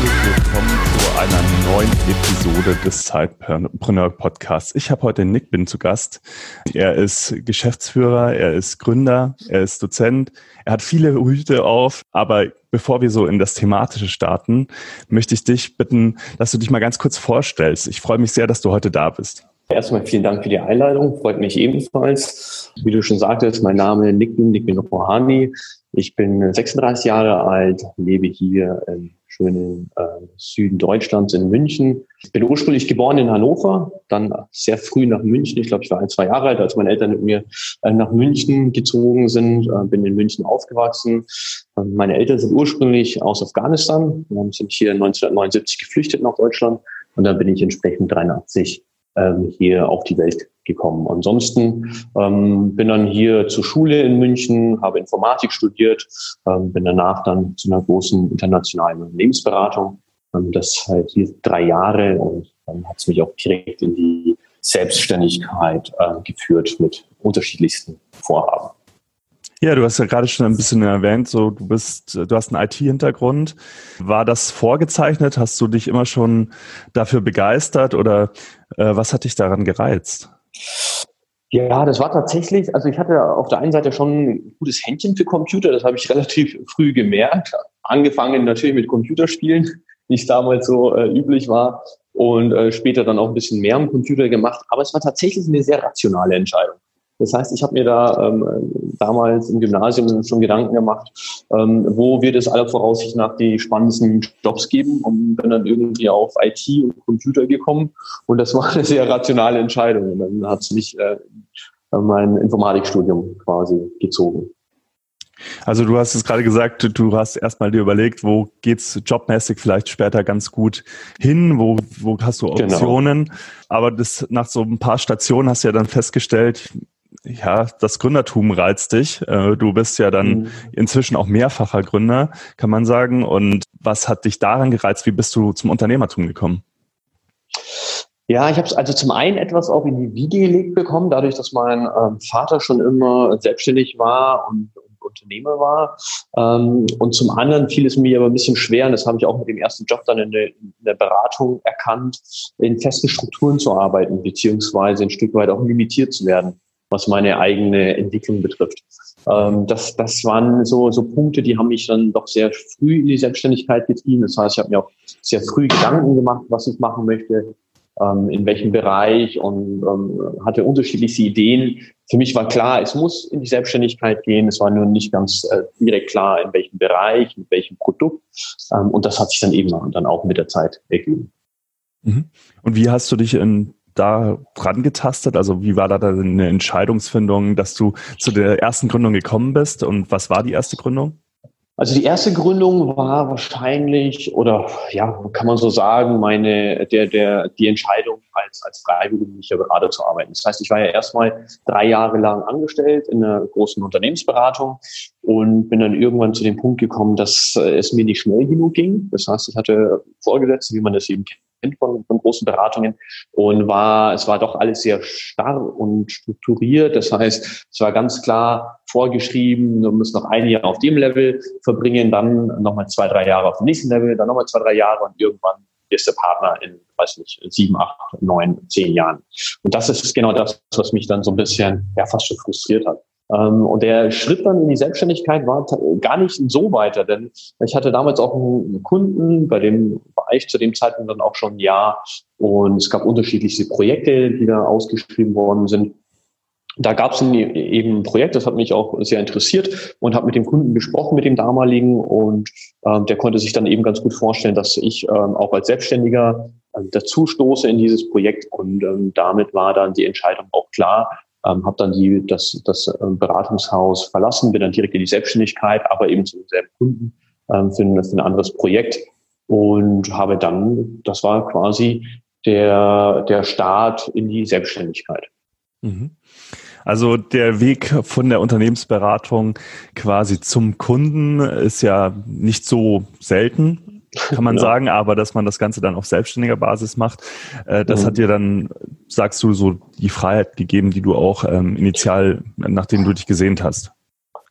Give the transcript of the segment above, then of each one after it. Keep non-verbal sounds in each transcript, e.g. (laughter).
Herzlich willkommen zu einer neuen Episode des Sidepreneur Podcasts. Ich habe heute Nick Bin zu Gast. Er ist Geschäftsführer, er ist Gründer, er ist Dozent, er hat viele Hüte auf, aber bevor wir so in das Thematische starten, möchte ich dich bitten, dass du dich mal ganz kurz vorstellst. Ich freue mich sehr, dass du heute da bist. Erstmal vielen Dank für die Einladung, freut mich ebenfalls. Wie du schon sagtest, mein Name ist Nick Bin Rohani. Ich bin 36 Jahre alt, lebe hier in schönen äh, Süden Deutschlands in München. Ich bin ursprünglich geboren in Hannover, dann sehr früh nach München. Ich glaube, ich war ein, zwei Jahre alt, als meine Eltern mit mir äh, nach München gezogen sind. Äh, bin in München aufgewachsen. Äh, meine Eltern sind ursprünglich aus Afghanistan, sind hier 1979 geflüchtet nach Deutschland und dann bin ich entsprechend 83 ähm, hier auf die Welt gekommen. Ansonsten ähm, bin dann hier zur Schule in München, habe Informatik studiert, ähm, bin danach dann zu einer großen internationalen Unternehmensberatung. Ähm, das halt hier drei Jahre und dann hat es mich auch direkt in die Selbstständigkeit äh, geführt mit unterschiedlichsten Vorhaben. Ja, du hast ja gerade schon ein bisschen erwähnt, so du bist, du hast einen IT-Hintergrund. War das vorgezeichnet? Hast du dich immer schon dafür begeistert oder was hat dich daran gereizt? Ja, das war tatsächlich, also ich hatte auf der einen Seite schon ein gutes Händchen für Computer, das habe ich (laughs) relativ früh gemerkt. Angefangen natürlich mit Computerspielen, wie es damals so äh, üblich war und äh, später dann auch ein bisschen mehr am Computer gemacht. Aber es war tatsächlich eine sehr rationale Entscheidung. Das heißt, ich habe mir da ähm, damals im Gymnasium schon Gedanken gemacht, ähm, wo wird es aller Voraussicht nach die spannendsten Jobs geben und bin dann irgendwie auf IT und Computer gekommen und das war eine sehr rationale Entscheidung und dann hat es mich äh, mein Informatikstudium quasi gezogen. Also du hast es gerade gesagt, du hast erstmal dir überlegt, wo geht's jobmäßig vielleicht später ganz gut hin, wo, wo hast du genau. Optionen. Genau. Aber das nach so ein paar Stationen hast du ja dann festgestellt, ja, das Gründertum reizt dich. Äh, du bist ja dann mhm. inzwischen auch mehrfacher Gründer, kann man sagen. Und was hat dich daran gereizt? Wie bist du zum Unternehmertum gekommen? Ja, ich habe es also zum einen etwas auch in die Wiege gelegt bekommen, dadurch, dass mein ähm, Vater schon immer selbstständig war und, und Unternehmer war. Ähm, und zum anderen fiel es mir aber ein bisschen schwer, und das habe ich auch mit dem ersten Job dann in der, in der Beratung erkannt, in festen Strukturen zu arbeiten, beziehungsweise ein Stück weit auch limitiert zu werden was meine eigene Entwicklung betrifft. Ähm, das, das waren so, so Punkte, die haben mich dann doch sehr früh in die Selbstständigkeit getrieben. Das heißt, ich habe mir auch sehr früh Gedanken gemacht, was ich machen möchte, ähm, in welchem Bereich und ähm, hatte unterschiedlichste Ideen. Für mich war klar, es muss in die Selbstständigkeit gehen. Es war nur nicht ganz äh, direkt klar, in welchem Bereich, mit welchem Produkt. Ähm, und das hat sich dann eben dann auch mit der Zeit ergeben. Mhm. Und wie hast du dich in da dran getastet? Also wie war da deine Entscheidungsfindung, dass du zu der ersten Gründung gekommen bist und was war die erste Gründung? Also die erste Gründung war wahrscheinlich oder ja, kann man so sagen, meine der der die Entscheidung als als freiwilliger Berater zu arbeiten. Das heißt, ich war ja erstmal drei Jahre lang angestellt in einer großen Unternehmensberatung und bin dann irgendwann zu dem Punkt gekommen, dass es mir nicht schnell genug ging. Das heißt, ich hatte Vorgesetzte, wie man das eben kennt von, von großen Beratungen und war, es war doch alles sehr starr und strukturiert. Das heißt, es war ganz klar vorgeschrieben, du musst noch ein Jahr auf dem Level verbringen, dann nochmal zwei, drei Jahre auf dem nächsten Level, dann nochmal zwei, drei Jahre und irgendwann ist der Partner in, weiß nicht, sieben, acht, neun, zehn Jahren. Und das ist genau das, was mich dann so ein bisschen, ja, fast schon frustriert hat. Ähm, und der Schritt dann in die Selbstständigkeit war gar nicht so weiter, denn ich hatte damals auch einen Kunden, bei dem war ich zu dem Zeitpunkt dann auch schon ein Jahr. Und es gab unterschiedlichste Projekte, die da ausgeschrieben worden sind. Da gab es eben ein Projekt, das hat mich auch sehr interessiert und habe mit dem Kunden gesprochen, mit dem damaligen. Und ähm, der konnte sich dann eben ganz gut vorstellen, dass ich ähm, auch als Selbstständiger äh, dazu stoße in dieses Projekt. Und ähm, damit war dann die Entscheidung auch klar, ähm, habe dann die, das, das ähm, Beratungshaus verlassen, bin dann direkt in die Selbstständigkeit, aber eben zu demselben Kunden ähm, für, ein, für ein anderes Projekt und habe dann, das war quasi der, der Start in die Selbstständigkeit. Mhm. Also der Weg von der Unternehmensberatung quasi zum Kunden ist ja nicht so selten, (laughs) kann man ja. sagen, aber dass man das Ganze dann auf selbstständiger Basis macht, äh, das mhm. hat dir dann, sagst du, so die Freiheit gegeben, die du auch ähm, initial, nachdem du dich gesehnt hast.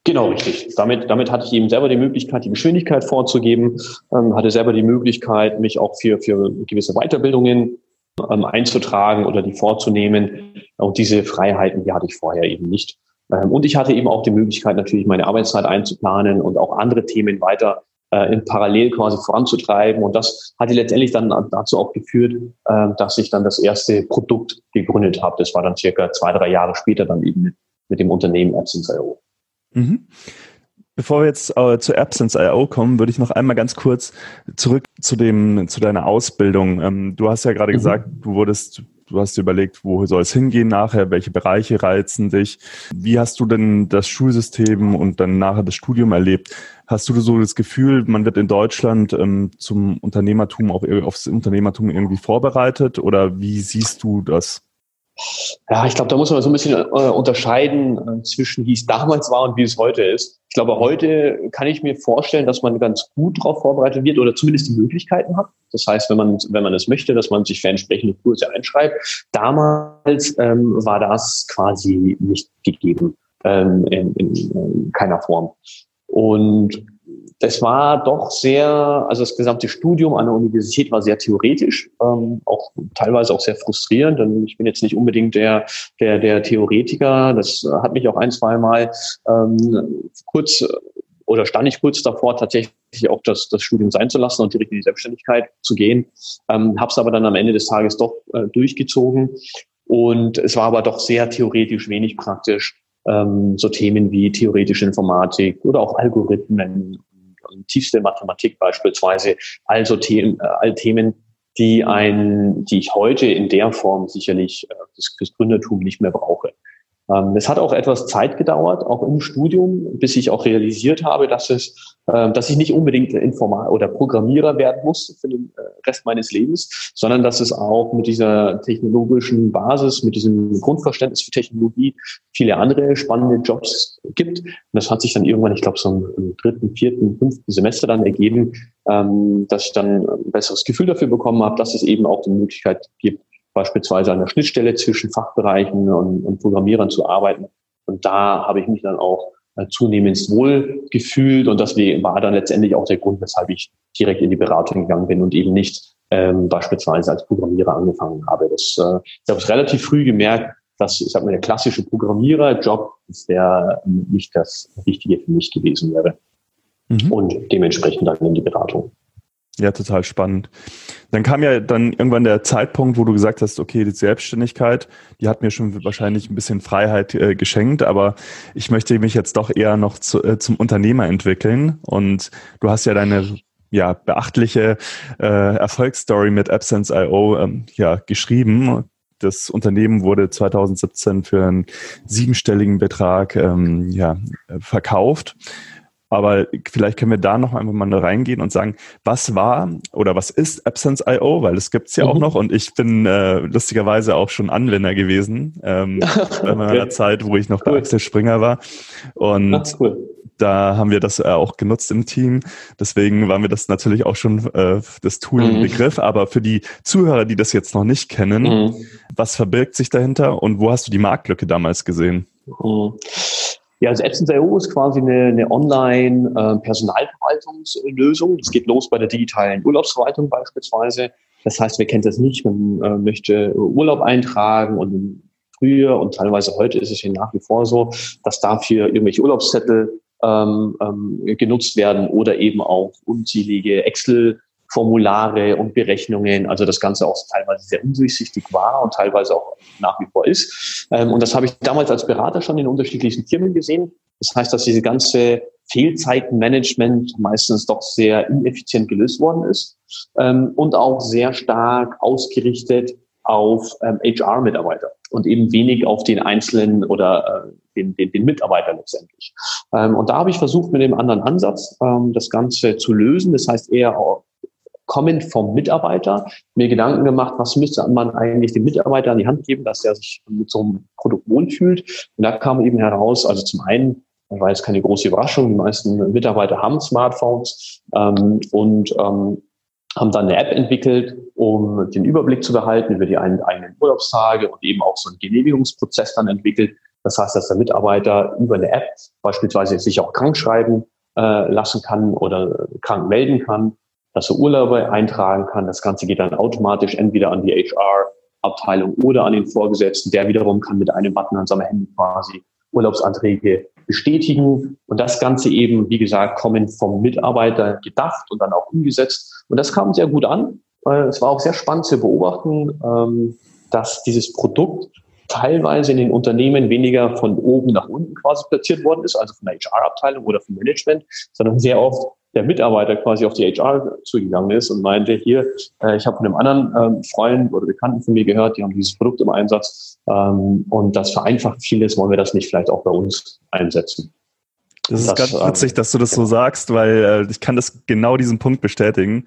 Genau, richtig. Damit, damit hatte ich eben selber die Möglichkeit, die Geschwindigkeit vorzugeben, ähm, hatte selber die Möglichkeit, mich auch für, für gewisse Weiterbildungen ähm, einzutragen oder die vorzunehmen. Und diese Freiheiten, die hatte ich vorher eben nicht. Ähm, und ich hatte eben auch die Möglichkeit, natürlich meine Arbeitszeit einzuplanen und auch andere Themen weiter äh, in parallel quasi voranzutreiben. Und das hat letztendlich dann dazu auch geführt, äh, dass ich dann das erste Produkt gegründet habe. Das war dann circa zwei, drei Jahre später dann eben mit, mit dem Unternehmen AbsenceIO. Mhm. Bevor wir jetzt äh, zu Absence.io kommen, würde ich noch einmal ganz kurz zurück zu dem, zu deiner Ausbildung. Ähm, du hast ja gerade mhm. gesagt, du wurdest, du hast dir überlegt, wo soll es hingehen nachher, welche Bereiche reizen dich. Wie hast du denn das Schulsystem und dann nachher das Studium erlebt? Hast du so das Gefühl, man wird in Deutschland ähm, zum Unternehmertum auch aufs Unternehmertum irgendwie vorbereitet oder wie siehst du das? Ja, ich glaube, da muss man so ein bisschen äh, unterscheiden äh, zwischen wie es damals war und wie es heute ist. Ich glaube, heute kann ich mir vorstellen, dass man ganz gut darauf vorbereitet wird oder zumindest die Möglichkeiten hat. Das heißt, wenn man, wenn man es möchte, dass man sich für entsprechende Kurse einschreibt. Damals ähm, war das quasi nicht gegeben, ähm, in, in, in keiner Form. Und das war doch sehr, also das gesamte Studium an der Universität war sehr theoretisch, ähm, auch teilweise auch sehr frustrierend, denn ich bin jetzt nicht unbedingt der, der, der Theoretiker. Das hat mich auch ein, zwei Mal ähm, kurz oder stand ich kurz davor, tatsächlich auch das, das Studium sein zu lassen und direkt in die Selbstständigkeit zu gehen. Ähm, Habe es aber dann am Ende des Tages doch äh, durchgezogen. Und es war aber doch sehr theoretisch, wenig praktisch. Ähm, so Themen wie theoretische Informatik oder auch Algorithmen tiefste Mathematik beispielsweise, also Themen, äh, all Themen, die ein, die ich heute in der Form sicherlich äh, fürs, fürs Gründertum nicht mehr brauche. Ähm, es hat auch etwas Zeit gedauert, auch im Studium, bis ich auch realisiert habe, dass es, äh, dass ich nicht unbedingt Informal oder Programmierer werden muss für den äh, Rest meines Lebens, sondern dass es auch mit dieser technologischen Basis, mit diesem Grundverständnis für Technologie viele andere spannende Jobs gibt. Und das hat sich dann irgendwann, ich glaube, so im, dritten, vierten, fünften Semester dann ergeben, ähm, dass ich dann ein besseres Gefühl dafür bekommen habe, dass es eben auch die Möglichkeit gibt, beispielsweise an der Schnittstelle zwischen Fachbereichen und, und Programmierern zu arbeiten. Und da habe ich mich dann auch äh, zunehmend wohl gefühlt und das war dann letztendlich auch der Grund, weshalb ich direkt in die Beratung gegangen bin und eben nicht ähm, beispielsweise als Programmierer angefangen habe. Das, äh, ich habe es relativ früh gemerkt, dass ich sag mal, der klassische Programmiererjob ist der nicht das Richtige für mich gewesen wäre. Mhm. Und dementsprechend dann in die Beratung. Ja, total spannend. Dann kam ja dann irgendwann der Zeitpunkt, wo du gesagt hast, okay, die Selbstständigkeit, die hat mir schon wahrscheinlich ein bisschen Freiheit äh, geschenkt, aber ich möchte mich jetzt doch eher noch zu, äh, zum Unternehmer entwickeln. Und du hast ja deine ja, beachtliche äh, Erfolgsstory mit Absence.io ähm, ja, geschrieben. Das Unternehmen wurde 2017 für einen siebenstelligen Betrag ähm, ja, verkauft. Aber vielleicht können wir da noch einfach mal reingehen und sagen, was war oder was ist Absence.io, weil das gibt's ja mhm. auch noch und ich bin äh, lustigerweise auch schon Anwender gewesen ähm, (laughs) bei meiner okay. Zeit, wo ich noch cool. bei Axel Springer war. Und Ach, cool. da haben wir das äh, auch genutzt im Team. Deswegen waren wir das natürlich auch schon äh, das Tool mhm. im Begriff. Aber für die Zuhörer, die das jetzt noch nicht kennen, mhm. was verbirgt sich dahinter und wo hast du die Marktlücke damals gesehen? Mhm. Ja, also Epson.io ist quasi eine, eine Online-Personalverwaltungslösung. Äh, es geht los bei der digitalen Urlaubsverwaltung beispielsweise. Das heißt, wer kennt das nicht? Man äh, möchte Urlaub eintragen und früher und teilweise heute ist es ja nach wie vor so, dass dafür irgendwelche Urlaubszettel ähm, ähm, genutzt werden oder eben auch unzählige Excel Formulare und Berechnungen, also das Ganze auch teilweise sehr undurchsichtig war und teilweise auch nach wie vor ist. Ähm, und das habe ich damals als Berater schon in unterschiedlichen Firmen gesehen. Das heißt, dass diese ganze Fehlzeitenmanagement meistens doch sehr ineffizient gelöst worden ist ähm, und auch sehr stark ausgerichtet auf ähm, HR-Mitarbeiter und eben wenig auf den einzelnen oder äh, den, den, den Mitarbeiter letztendlich. Ähm, und da habe ich versucht, mit dem anderen Ansatz ähm, das Ganze zu lösen. Das heißt eher kommend vom Mitarbeiter, mir Gedanken gemacht, was müsste man eigentlich dem Mitarbeiter an die Hand geben, dass er sich mit so einem Produkt wohlfühlt. Und da kam eben heraus, also zum einen, war jetzt keine große Überraschung, die meisten Mitarbeiter haben Smartphones ähm, und ähm, haben dann eine App entwickelt, um den Überblick zu behalten über die eigenen Urlaubstage und eben auch so einen Genehmigungsprozess dann entwickelt. Das heißt, dass der Mitarbeiter über eine App beispielsweise sich auch krank schreiben äh, lassen kann oder krank melden kann, dass er Urlaube eintragen kann. Das Ganze geht dann automatisch entweder an die HR-Abteilung oder an den Vorgesetzten. Der wiederum kann mit einem Button an seinem Handy quasi Urlaubsanträge bestätigen. Und das Ganze eben, wie gesagt, kommen vom Mitarbeiter gedacht und dann auch umgesetzt. Und das kam sehr gut an. Es war auch sehr spannend zu beobachten, ähm, dass dieses Produkt teilweise in den Unternehmen weniger von oben nach unten quasi platziert worden ist, also von der HR-Abteilung oder vom Management, sondern sehr oft der Mitarbeiter quasi auf die HR zugegangen ist und meinte, hier, äh, ich habe von einem anderen ähm, Freund oder Bekannten von mir gehört, die haben dieses Produkt im Einsatz ähm, und das vereinfacht vieles, wollen wir das nicht vielleicht auch bei uns einsetzen. Das ist das, ganz witzig, dass du das so sagst, weil äh, ich kann das genau diesen Punkt bestätigen.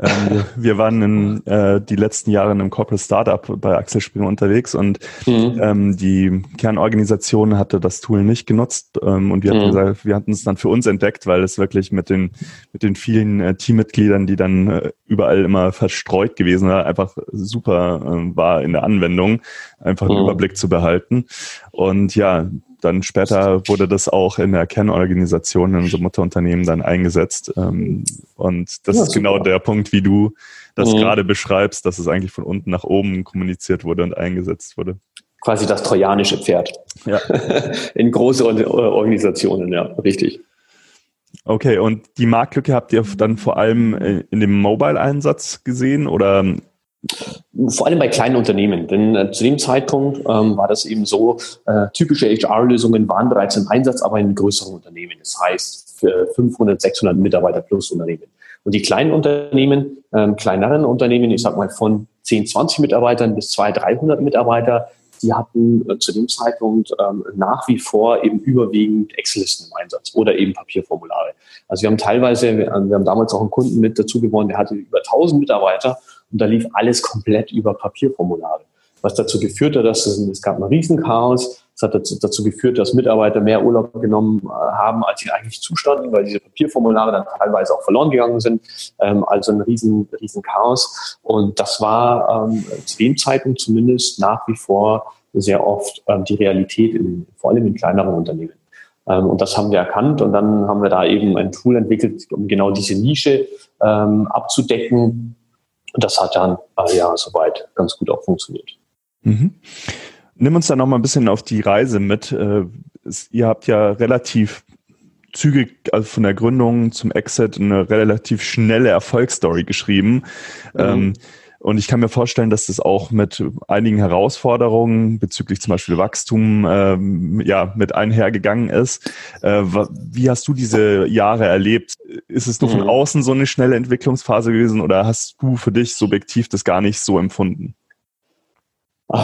Ähm, wir waren in, äh, die letzten Jahre in einem Corporate Startup bei Axel Springer unterwegs und mhm. ähm, die Kernorganisation hatte das Tool nicht genutzt ähm, und wir hatten mhm. gesagt, wir hatten es dann für uns entdeckt, weil es wirklich mit den mit den vielen äh, Teammitgliedern, die dann äh, überall immer verstreut gewesen war, einfach super äh, war in der Anwendung, einfach einen mhm. Überblick zu behalten. Und ja, dann später wurde das auch in der Kernorganisation in unserem Mutterunternehmen dann eingesetzt. Ähm, und das ja, ist genau super. genau der Punkt, wie du das mhm. gerade beschreibst, dass es eigentlich von unten nach oben kommuniziert wurde und eingesetzt wurde. Quasi das trojanische Pferd. Ja. (laughs) in große Organisationen, ja, richtig. Okay, und die Marktlücke habt ihr dann vor allem in dem Mobile-Einsatz gesehen oder vor allem bei kleinen Unternehmen, denn äh, zu dem Zeitpunkt ähm, war das eben so, äh, typische HR-Lösungen waren bereits im Einsatz, aber in größeren Unternehmen, das heißt für 500, 600 Mitarbeiter plus Unternehmen. Und die kleinen Unternehmen, ähm, kleineren Unternehmen, ich sag mal von 10, 20 Mitarbeitern bis 200, 300 Mitarbeiter, die hatten äh, zu dem Zeitpunkt ähm, nach wie vor eben überwiegend Excel-Listen im Einsatz oder eben Papierformulare. Also wir haben teilweise, wir, wir haben damals auch einen Kunden mit dazu gewonnen, der hatte über 1000 Mitarbeiter und da lief alles komplett über Papierformulare. Was dazu geführt hat, dass es, es gab ein Riesenchaos. Es hat dazu, dazu, geführt, dass Mitarbeiter mehr Urlaub genommen äh, haben, als sie eigentlich zustanden, weil diese Papierformulare dann teilweise auch verloren gegangen sind. Ähm, also ein riesen, riesen Chaos. Und das war ähm, zu dem Zeitpunkt zumindest nach wie vor sehr oft ähm, die Realität, in, vor allem in kleineren Unternehmen. Ähm, und das haben wir erkannt und dann haben wir da eben ein Tool entwickelt, um genau diese Nische ähm, abzudecken und das hat dann äh, ja soweit ganz gut auch funktioniert. Mhm. Nimm uns da noch mal ein bisschen auf die Reise mit. Äh, ihr habt ja relativ zügig, also von der Gründung zum Exit, eine relativ schnelle Erfolgsstory geschrieben. Mhm. Ähm, und ich kann mir vorstellen, dass das auch mit einigen Herausforderungen bezüglich zum Beispiel Wachstum ähm, ja mit einhergegangen ist. Äh, wie hast du diese Jahre erlebt? Ist es nur von mhm. außen so eine schnelle Entwicklungsphase gewesen oder hast du für dich subjektiv das gar nicht so empfunden?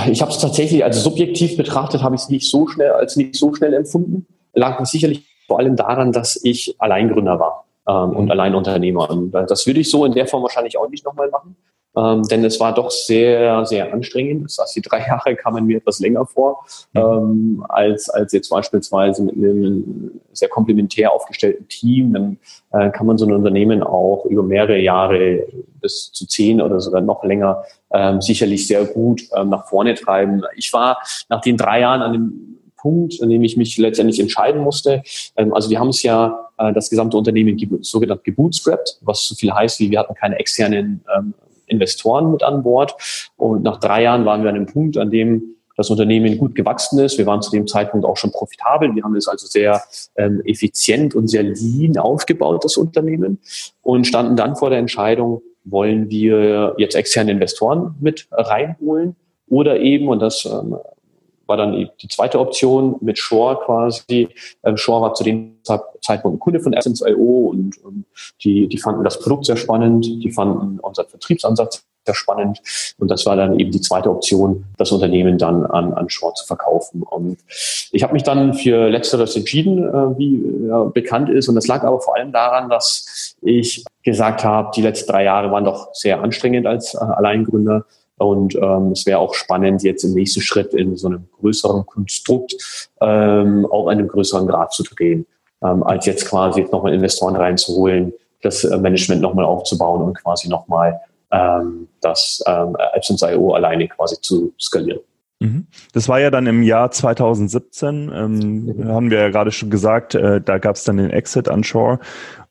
Ich habe es tatsächlich, also subjektiv betrachtet, habe ich es nicht so schnell als nicht so schnell empfunden. Lag sicherlich vor allem daran, dass ich Alleingründer war ähm, und mhm. Alleinunternehmer. Und das würde ich so in der Form wahrscheinlich auch nicht nochmal machen. Ähm, denn es war doch sehr, sehr anstrengend. Das heißt, die drei (laughs) Jahre kamen mir etwas länger vor, mhm. ähm, als, als jetzt beispielsweise mit einem sehr komplementär aufgestellten Team. Dann äh, kann man so ein Unternehmen auch über mehrere Jahre bis zu zehn oder sogar noch länger ähm, sicherlich sehr gut ähm, nach vorne treiben. Ich war nach den drei Jahren an dem Punkt, an dem ich mich letztendlich entscheiden musste. Ähm, also wir haben es ja äh, das gesamte Unternehmen sogenannt gebootstrapped, was so viel heißt wie wir hatten keine externen ähm, Investoren mit an Bord. Und nach drei Jahren waren wir an einem Punkt, an dem das Unternehmen gut gewachsen ist. Wir waren zu dem Zeitpunkt auch schon profitabel. Wir haben es also sehr ähm, effizient und sehr lean aufgebaut, das Unternehmen, und standen dann vor der Entscheidung, wollen wir jetzt externe Investoren mit reinholen oder eben, und das ähm, war dann die zweite Option mit Shore quasi. Ähm, Shore war zu dem Zeitpunkt ein Kunde von Essence.io und, und die, die fanden das Produkt sehr spannend, die fanden unseren Vertriebsansatz sehr spannend. Und das war dann eben die zweite Option, das Unternehmen dann an, an Short zu verkaufen. Und ich habe mich dann für Letzteres entschieden, äh, wie ja, bekannt ist. Und das lag aber vor allem daran, dass ich gesagt habe, die letzten drei Jahre waren doch sehr anstrengend als äh, Alleingründer. Und ähm, es wäre auch spannend, jetzt im nächsten Schritt in so einem größeren Konstrukt ähm, auf einem größeren Grad zu drehen, ähm, als jetzt quasi jetzt nochmal Investoren reinzuholen, das äh, Management nochmal aufzubauen und quasi nochmal ähm, das ähm, AdSense.io alleine quasi zu skalieren. Mhm. Das war ja dann im Jahr 2017, ähm, mhm. haben wir ja gerade schon gesagt, äh, da gab es dann den Exit an Shore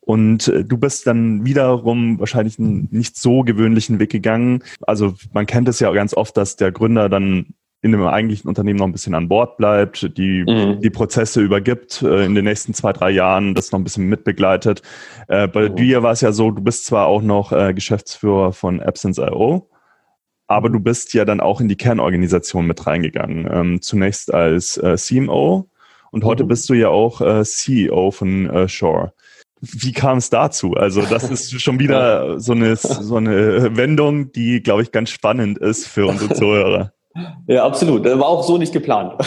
und äh, du bist dann wiederum wahrscheinlich einen nicht so gewöhnlichen Weg gegangen. Also man kennt es ja ganz oft, dass der Gründer dann in dem eigentlichen Unternehmen noch ein bisschen an Bord bleibt, die, mhm. die Prozesse übergibt, äh, in den nächsten zwei, drei Jahren das noch ein bisschen mitbegleitet. Äh, bei mhm. dir war es ja so, du bist zwar auch noch äh, Geschäftsführer von Absence.io, aber du bist ja dann auch in die Kernorganisation mit reingegangen. Ähm, zunächst als äh, CMO und heute mhm. bist du ja auch äh, CEO von Shore. Wie kam es dazu? Also das ist schon wieder (laughs) so eine, so eine Wendung, die, glaube ich, ganz spannend ist für unsere (laughs) Zuhörer. Ja, absolut. Das war auch so nicht geplant. (laughs)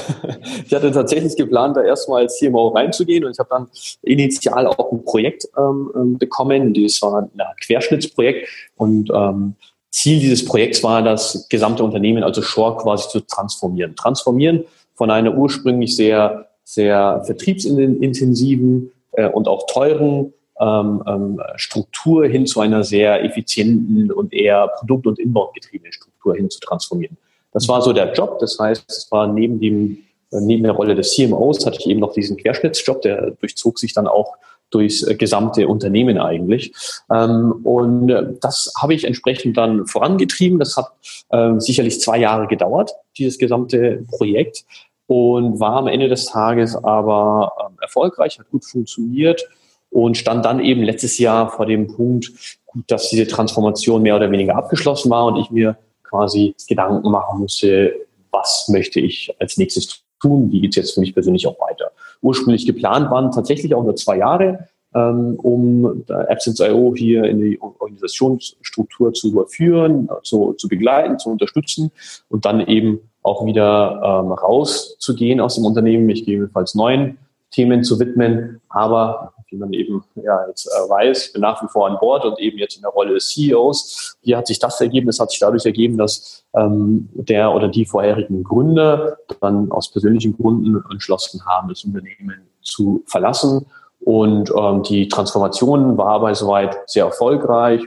Ich hatte tatsächlich geplant, da erstmal als CMO reinzugehen und ich habe dann initial auch ein Projekt ähm, ähm, bekommen. Das war ein Querschnittsprojekt und ähm, Ziel dieses Projekts war, das gesamte Unternehmen, also Shore quasi zu transformieren. Transformieren von einer ursprünglich sehr, sehr vertriebsintensiven äh, und auch teuren ähm, ähm, Struktur hin zu einer sehr effizienten und eher produkt- und inbound getriebenen Struktur hin zu transformieren. Das war so der Job. Das heißt, es war neben dem, äh, neben der Rolle des CMOs hatte ich eben noch diesen Querschnittsjob, der durchzog sich dann auch durchs äh, gesamte Unternehmen eigentlich. Ähm, und das habe ich entsprechend dann vorangetrieben. Das hat sicherlich zwei Jahre gedauert, dieses gesamte Projekt. Und war am Ende des Tages aber ähm, erfolgreich, hat gut funktioniert und stand dann eben letztes Jahr vor dem Punkt, dass diese Transformation mehr oder weniger abgeschlossen war und ich mir quasi Gedanken machen musste, was möchte ich als nächstes tun, wie geht es jetzt für mich persönlich auch weiter. Ursprünglich geplant waren tatsächlich auch nur zwei Jahre, ähm, um Absence.io hier in die Organisationsstruktur zu überführen, zu, zu begleiten, zu unterstützen und dann eben auch wieder ähm, rauszugehen aus dem Unternehmen, mich gegebenenfalls neuen Themen zu widmen. Aber wie man eben ja jetzt äh, weiß, bin nach wie vor an Bord und eben jetzt in der Rolle des CEOs. Wie hat sich das ergeben? Es hat sich dadurch ergeben, dass ähm, der oder die vorherigen Gründer dann aus persönlichen Gründen entschlossen haben, das Unternehmen zu verlassen. Und ähm, die Transformation war aber soweit sehr erfolgreich.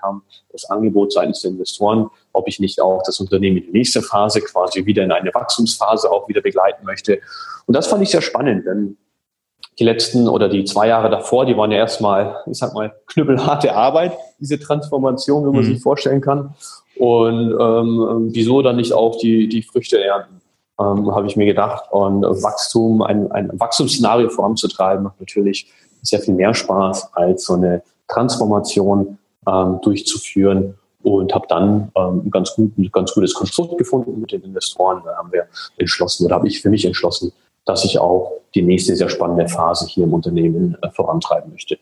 Kam das Angebot seitens der Investoren, ob ich nicht auch das Unternehmen in die nächste Phase quasi wieder in eine Wachstumsphase auch wieder begleiten möchte. Und das fand ich sehr spannend, denn die letzten oder die zwei Jahre davor, die waren ja erstmal, ich sag mal, knüppelharte Arbeit, diese Transformation, wie man mhm. sich vorstellen kann. Und ähm, wieso dann nicht auch die, die Früchte ernten, ähm, habe ich mir gedacht. Und Wachstum, ein, ein Wachstumsszenario voranzutreiben, macht natürlich sehr viel mehr Spaß, als so eine Transformation ähm, durchzuführen. Und habe dann ähm, ein ganz, gut, ein ganz gutes Konstrukt gefunden mit den Investoren. Da haben wir entschlossen, oder habe ich für mich entschlossen, dass ich auch die nächste sehr spannende Phase hier im Unternehmen äh, vorantreiben möchte.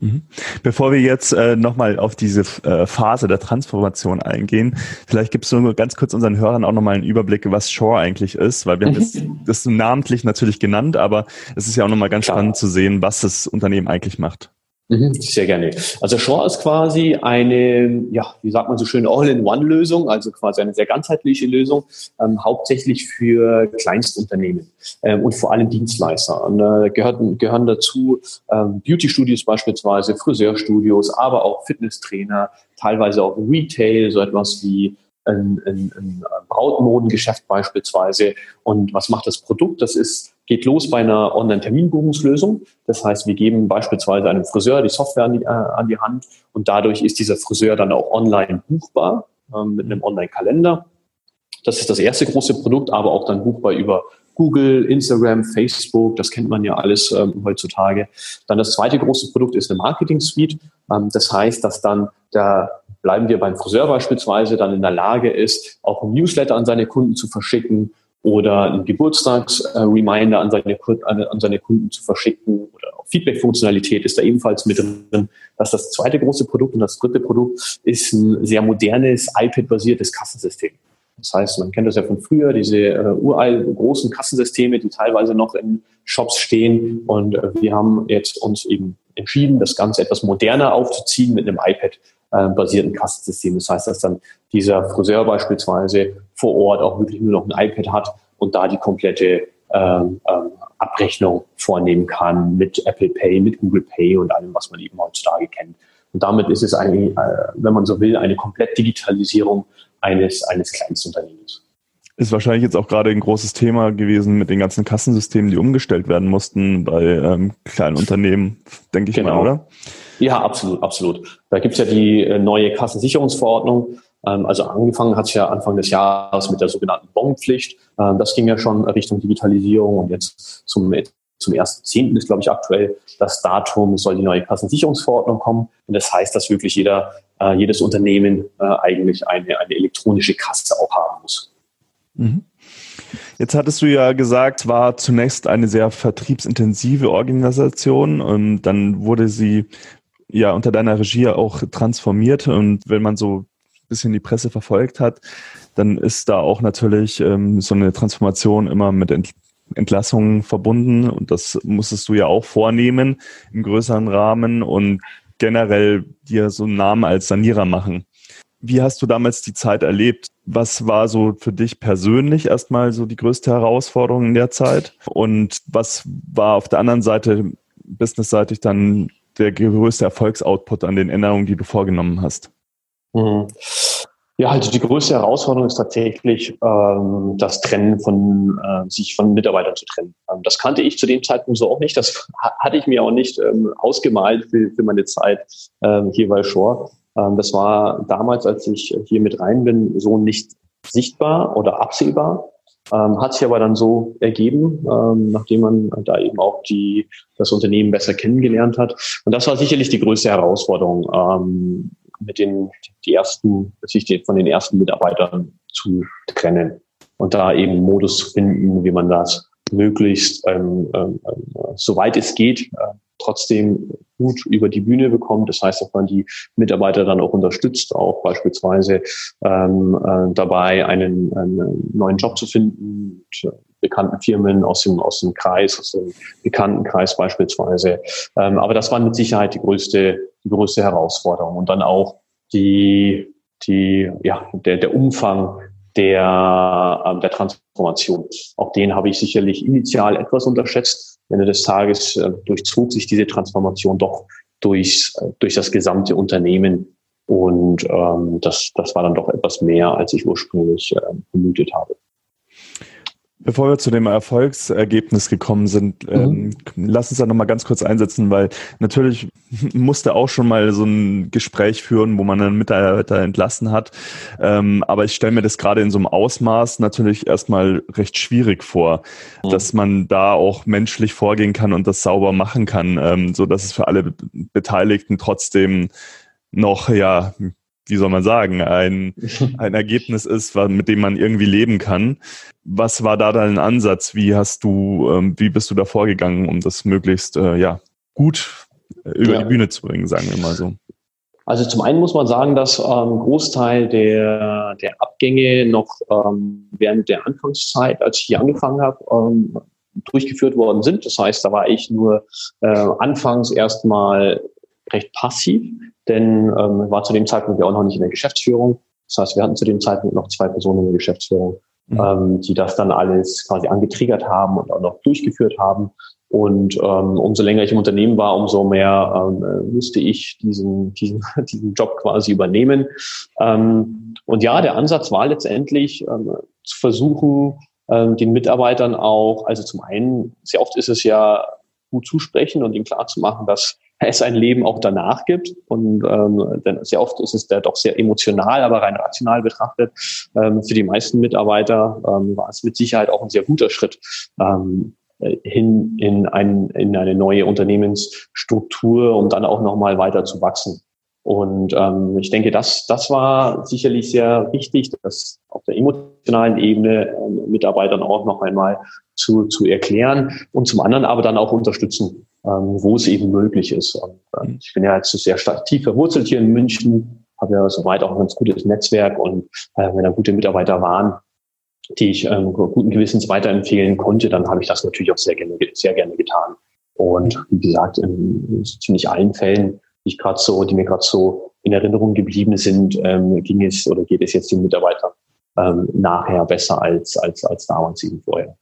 Mhm. Bevor wir jetzt äh, nochmal auf diese äh, Phase der Transformation eingehen, vielleicht gibst du nur ganz kurz unseren Hörern auch nochmal einen Überblick, was Shore eigentlich ist, weil wir haben das, das namentlich natürlich genannt, aber es ist ja auch nochmal ganz Klar. spannend zu sehen, was das Unternehmen eigentlich macht. Mhm, sehr gerne. Also Shore ist quasi eine, ja, wie sagt man so schön, All-in-One-Lösung, also quasi eine sehr ganzheitliche Lösung, ähm, hauptsächlich für Kleinstunternehmen ähm, und vor allem Dienstleister. Und äh, gehören, gehören dazu ähm, Beauty-Studios beispielsweise, Friseurstudios, aber auch Fitnesstrainer, teilweise auch Retail, so etwas wie ein, ein, ein Brautmodengeschäft beispielsweise. Und was macht das Produkt? Das ist geht los bei einer Online-Terminbuchungslösung. Das heißt, wir geben beispielsweise einem Friseur die Software an die, äh, an die Hand und dadurch ist dieser Friseur dann auch online buchbar ähm, mit einem Online-Kalender. Das ist das erste große Produkt, aber auch dann buchbar über Google, Instagram, Facebook, das kennt man ja alles ähm, heutzutage. Dann das zweite große Produkt ist eine Marketing-Suite. Ähm, das heißt, dass dann da bleiben wir beim Friseur beispielsweise dann in der Lage ist, auch ein Newsletter an seine Kunden zu verschicken oder einen Geburtstagsreminder an seine, an seine Kunden zu verschicken oder Feedback-Funktionalität ist da ebenfalls mit drin. Das ist das zweite große Produkt und das dritte Produkt ist ein sehr modernes iPad-basiertes Kassensystem. Das heißt, man kennt das ja von früher, diese äh, uralten großen Kassensysteme, die teilweise noch in Shops stehen. Und äh, wir haben jetzt uns eben entschieden, das Ganze etwas moderner aufzuziehen mit einem iPad-basierten Kassensystem. Das heißt, dass dann dieser Friseur beispielsweise vor Ort auch wirklich nur noch ein iPad hat und da die komplette ähm, ähm, Abrechnung vornehmen kann mit Apple Pay, mit Google Pay und allem, was man eben heutzutage kennt. Und damit ist es eigentlich, äh, wenn man so will, eine komplett Digitalisierung eines, eines Kleinstunternehmens. Ist wahrscheinlich jetzt auch gerade ein großes Thema gewesen mit den ganzen Kassensystemen, die umgestellt werden mussten bei ähm, kleinen Unternehmen, denke ich genau. mal, oder? Ja, absolut, absolut. Da gibt's ja die äh, neue Kassensicherungsverordnung. Ähm, also angefangen hat's ja Anfang des Jahres mit der sogenannten Bonpflicht. Ähm, das ging ja schon Richtung Digitalisierung und jetzt zum zum 1.10. ist, glaube ich, aktuell das Datum, soll die neue Kassensicherungsverordnung kommen. Und das heißt, dass wirklich jeder, äh, jedes Unternehmen äh, eigentlich eine, eine elektronische Kasse auch haben muss. Mhm. Jetzt hattest du ja gesagt, war zunächst eine sehr vertriebsintensive Organisation und dann wurde sie ja unter deiner Regie auch transformiert und wenn man so bisschen die Presse verfolgt hat, dann ist da auch natürlich ähm, so eine Transformation immer mit Ent Entlassungen verbunden und das musstest du ja auch vornehmen im größeren Rahmen und generell dir so einen Namen als Sanierer machen. Wie hast du damals die Zeit erlebt? Was war so für dich persönlich erstmal so die größte Herausforderung in der Zeit? Und was war auf der anderen Seite, businessseitig, dann der größte Erfolgsoutput an den Änderungen, die du vorgenommen hast? Mhm. Ja, also die größte Herausforderung ist tatsächlich ähm, das Trennen von äh, sich von Mitarbeitern zu trennen. Ähm, das kannte ich zu dem Zeitpunkt so auch nicht. Das (laughs) hatte ich mir auch nicht ähm, ausgemalt für, für meine Zeit ähm, hier bei Shore. Ähm, das war damals, als ich hier mit rein bin, so nicht sichtbar oder absehbar. Ähm, hat sich aber dann so ergeben, ähm, nachdem man da eben auch die, das Unternehmen besser kennengelernt hat. Und das war sicherlich die größte Herausforderung. Ähm, mit den die ersten, sich von den ersten Mitarbeitern zu trennen und da eben Modus zu finden, wie man das möglichst, ähm, ähm, soweit es geht, äh, trotzdem gut über die Bühne bekommt. Das heißt, dass man die Mitarbeiter dann auch unterstützt, auch beispielsweise ähm, äh, dabei, einen, einen neuen Job zu finden, mit bekannten Firmen aus dem, aus dem Kreis, aus dem Bekanntenkreis beispielsweise. Ähm, aber das war mit Sicherheit die größte die größte Herausforderung. Und dann auch die, die, ja, der, der Umfang der, ähm, der Transformation. Auch den habe ich sicherlich initial etwas unterschätzt. Ende des Tages äh, durchzog sich diese Transformation doch durch, äh, durch das gesamte Unternehmen. Und ähm, das, das war dann doch etwas mehr, als ich ursprünglich äh, vermutet habe. Bevor wir zu dem Erfolgsergebnis gekommen sind, mhm. ähm, lass uns da nochmal ganz kurz einsetzen, weil natürlich musste auch schon mal so ein Gespräch führen, wo man einen Mitarbeiter entlassen hat. Ähm, aber ich stelle mir das gerade in so einem Ausmaß natürlich erstmal recht schwierig vor, mhm. dass man da auch menschlich vorgehen kann und das sauber machen kann, ähm, so dass es für alle Beteiligten trotzdem noch ja wie soll man sagen, ein, (laughs) ein Ergebnis ist, mit dem man irgendwie leben kann. Was war da dein Ansatz? Wie hast du, ähm, wie bist du da vorgegangen, um das möglichst ja, gut äh, über ja. die Bühne zu bringen, sagen wir mal so? Also zum einen muss man sagen, dass ähm, Großteil der, der Abgänge noch ähm, während der Anfangszeit, als ich hier angefangen habe, ähm, durchgeführt worden sind. Das heißt, da war ich nur äh, anfangs erstmal recht passiv, denn ähm, war zu dem Zeitpunkt ja auch noch nicht in der Geschäftsführung. Das heißt, wir hatten zu dem Zeitpunkt noch zwei Personen in der Geschäftsführung, mhm. ähm, die das dann alles quasi angetriggert haben und auch noch durchgeführt haben. Und ähm, umso länger ich im Unternehmen war, umso mehr ähm, äh, musste ich diesen, diesen, (laughs) diesen Job quasi übernehmen. Ähm, und ja, der Ansatz war letztendlich ähm, zu versuchen, ähm, den Mitarbeitern auch, also zum einen, sehr oft ist es ja gut zusprechen und ihnen klarzumachen, dass es ein Leben auch danach gibt. Und ähm, denn sehr oft ist es da doch sehr emotional, aber rein rational betrachtet. Ähm, für die meisten Mitarbeiter ähm, war es mit Sicherheit auch ein sehr guter Schritt. Ähm, hin in, ein, in eine neue Unternehmensstruktur, um dann auch nochmal weiter zu wachsen. Und ähm, ich denke, das, das war sicherlich sehr wichtig, das auf der emotionalen Ebene ähm, Mitarbeitern auch noch einmal zu, zu erklären und zum anderen aber dann auch unterstützen, wo es eben möglich ist. Und, äh, ich bin ja jetzt sehr tief verwurzelt hier in München, habe ja soweit auch ein ganz gutes Netzwerk und äh, wenn da gute Mitarbeiter waren, die ich ähm, guten Gewissens weiterempfehlen konnte, dann habe ich das natürlich auch sehr gerne, sehr gerne getan. Und wie gesagt, in, in ziemlich allen Fällen die ich gerade so, die mir gerade so in Erinnerung geblieben sind, ähm, ging es oder geht es jetzt den Mitarbeitern ähm, nachher besser als, als, als damals eben vorher.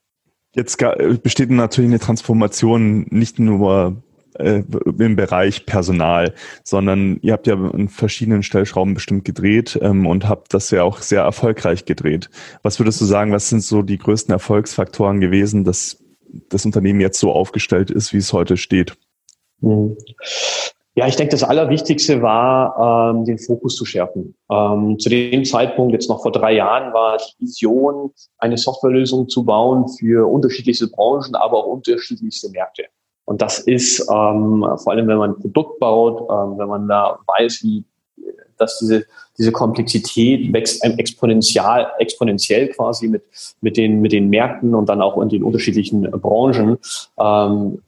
Jetzt besteht natürlich eine Transformation nicht nur äh, im Bereich Personal, sondern ihr habt ja in verschiedenen Stellschrauben bestimmt gedreht ähm, und habt das ja auch sehr erfolgreich gedreht. Was würdest du sagen, was sind so die größten Erfolgsfaktoren gewesen, dass das Unternehmen jetzt so aufgestellt ist, wie es heute steht? Mhm. Ja, ich denke, das Allerwichtigste war, ähm, den Fokus zu schärfen. Ähm, zu dem Zeitpunkt, jetzt noch vor drei Jahren, war die Vision, eine Softwarelösung zu bauen für unterschiedlichste Branchen, aber auch unterschiedlichste Märkte. Und das ist ähm, vor allem, wenn man ein Produkt baut, ähm, wenn man da weiß, wie dass diese, diese Komplexität wächst exponentiell, exponentiell quasi mit, mit, den, mit den Märkten und dann auch in den unterschiedlichen Branchen. Ähm,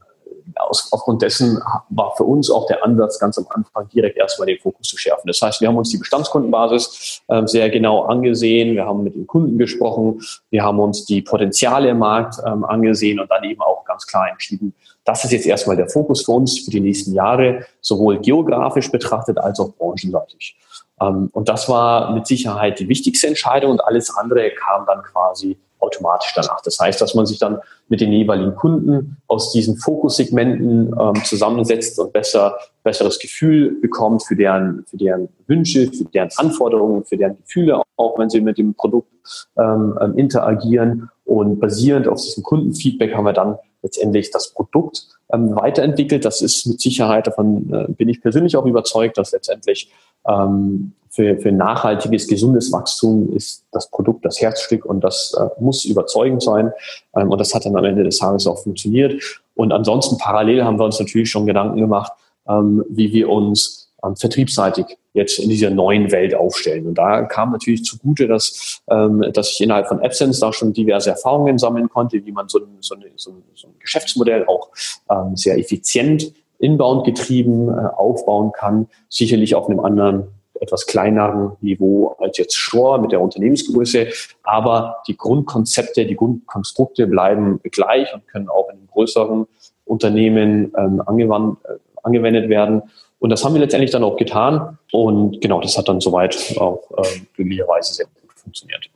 aus, aufgrund dessen war für uns auch der Ansatz ganz am Anfang direkt erstmal den Fokus zu schärfen. Das heißt, wir haben uns die Bestandskundenbasis äh, sehr genau angesehen, wir haben mit den Kunden gesprochen, wir haben uns die Potenziale im Markt ähm, angesehen und dann eben auch ganz klar entschieden, das ist jetzt erstmal der Fokus für uns für die nächsten Jahre, sowohl geografisch betrachtet als auch branchenseitig. Ähm, und das war mit Sicherheit die wichtigste Entscheidung und alles andere kam dann quasi automatisch danach. Das heißt, dass man sich dann mit den jeweiligen Kunden aus diesen Fokussegmenten ähm, zusammensetzt und besser, besseres Gefühl bekommt für deren, für deren Wünsche, für deren Anforderungen, für deren Gefühle, auch wenn sie mit dem Produkt ähm, ähm interagieren. Und basierend auf diesem Kundenfeedback haben wir dann letztendlich das Produkt ähm, weiterentwickelt. Das ist mit Sicherheit, davon äh, bin ich persönlich auch überzeugt, dass letztendlich ähm, für, für nachhaltiges, gesundes Wachstum ist das Produkt das Herzstück und das äh, muss überzeugend sein. Ähm, und das hat dann am Ende des Tages auch funktioniert. Und ansonsten parallel haben wir uns natürlich schon Gedanken gemacht, ähm, wie wir uns ähm, vertriebsseitig jetzt in dieser neuen Welt aufstellen. Und da kam natürlich zugute, dass, ähm, dass ich innerhalb von AppSense da schon diverse Erfahrungen sammeln konnte, wie man so ein, so, eine, so ein, so ein Geschäftsmodell auch ähm, sehr effizient inbound getrieben äh, aufbauen kann. Sicherlich auf einem anderen etwas kleineren Niveau als jetzt Shore mit der Unternehmensgröße. Aber die Grundkonzepte, die Grundkonstrukte bleiben gleich und können auch in größeren Unternehmen ähm, angewandt, äh, angewendet werden. Und das haben wir letztendlich dann auch getan. Und genau, das hat dann soweit auch äh, glücklicherweise sehr gut funktioniert.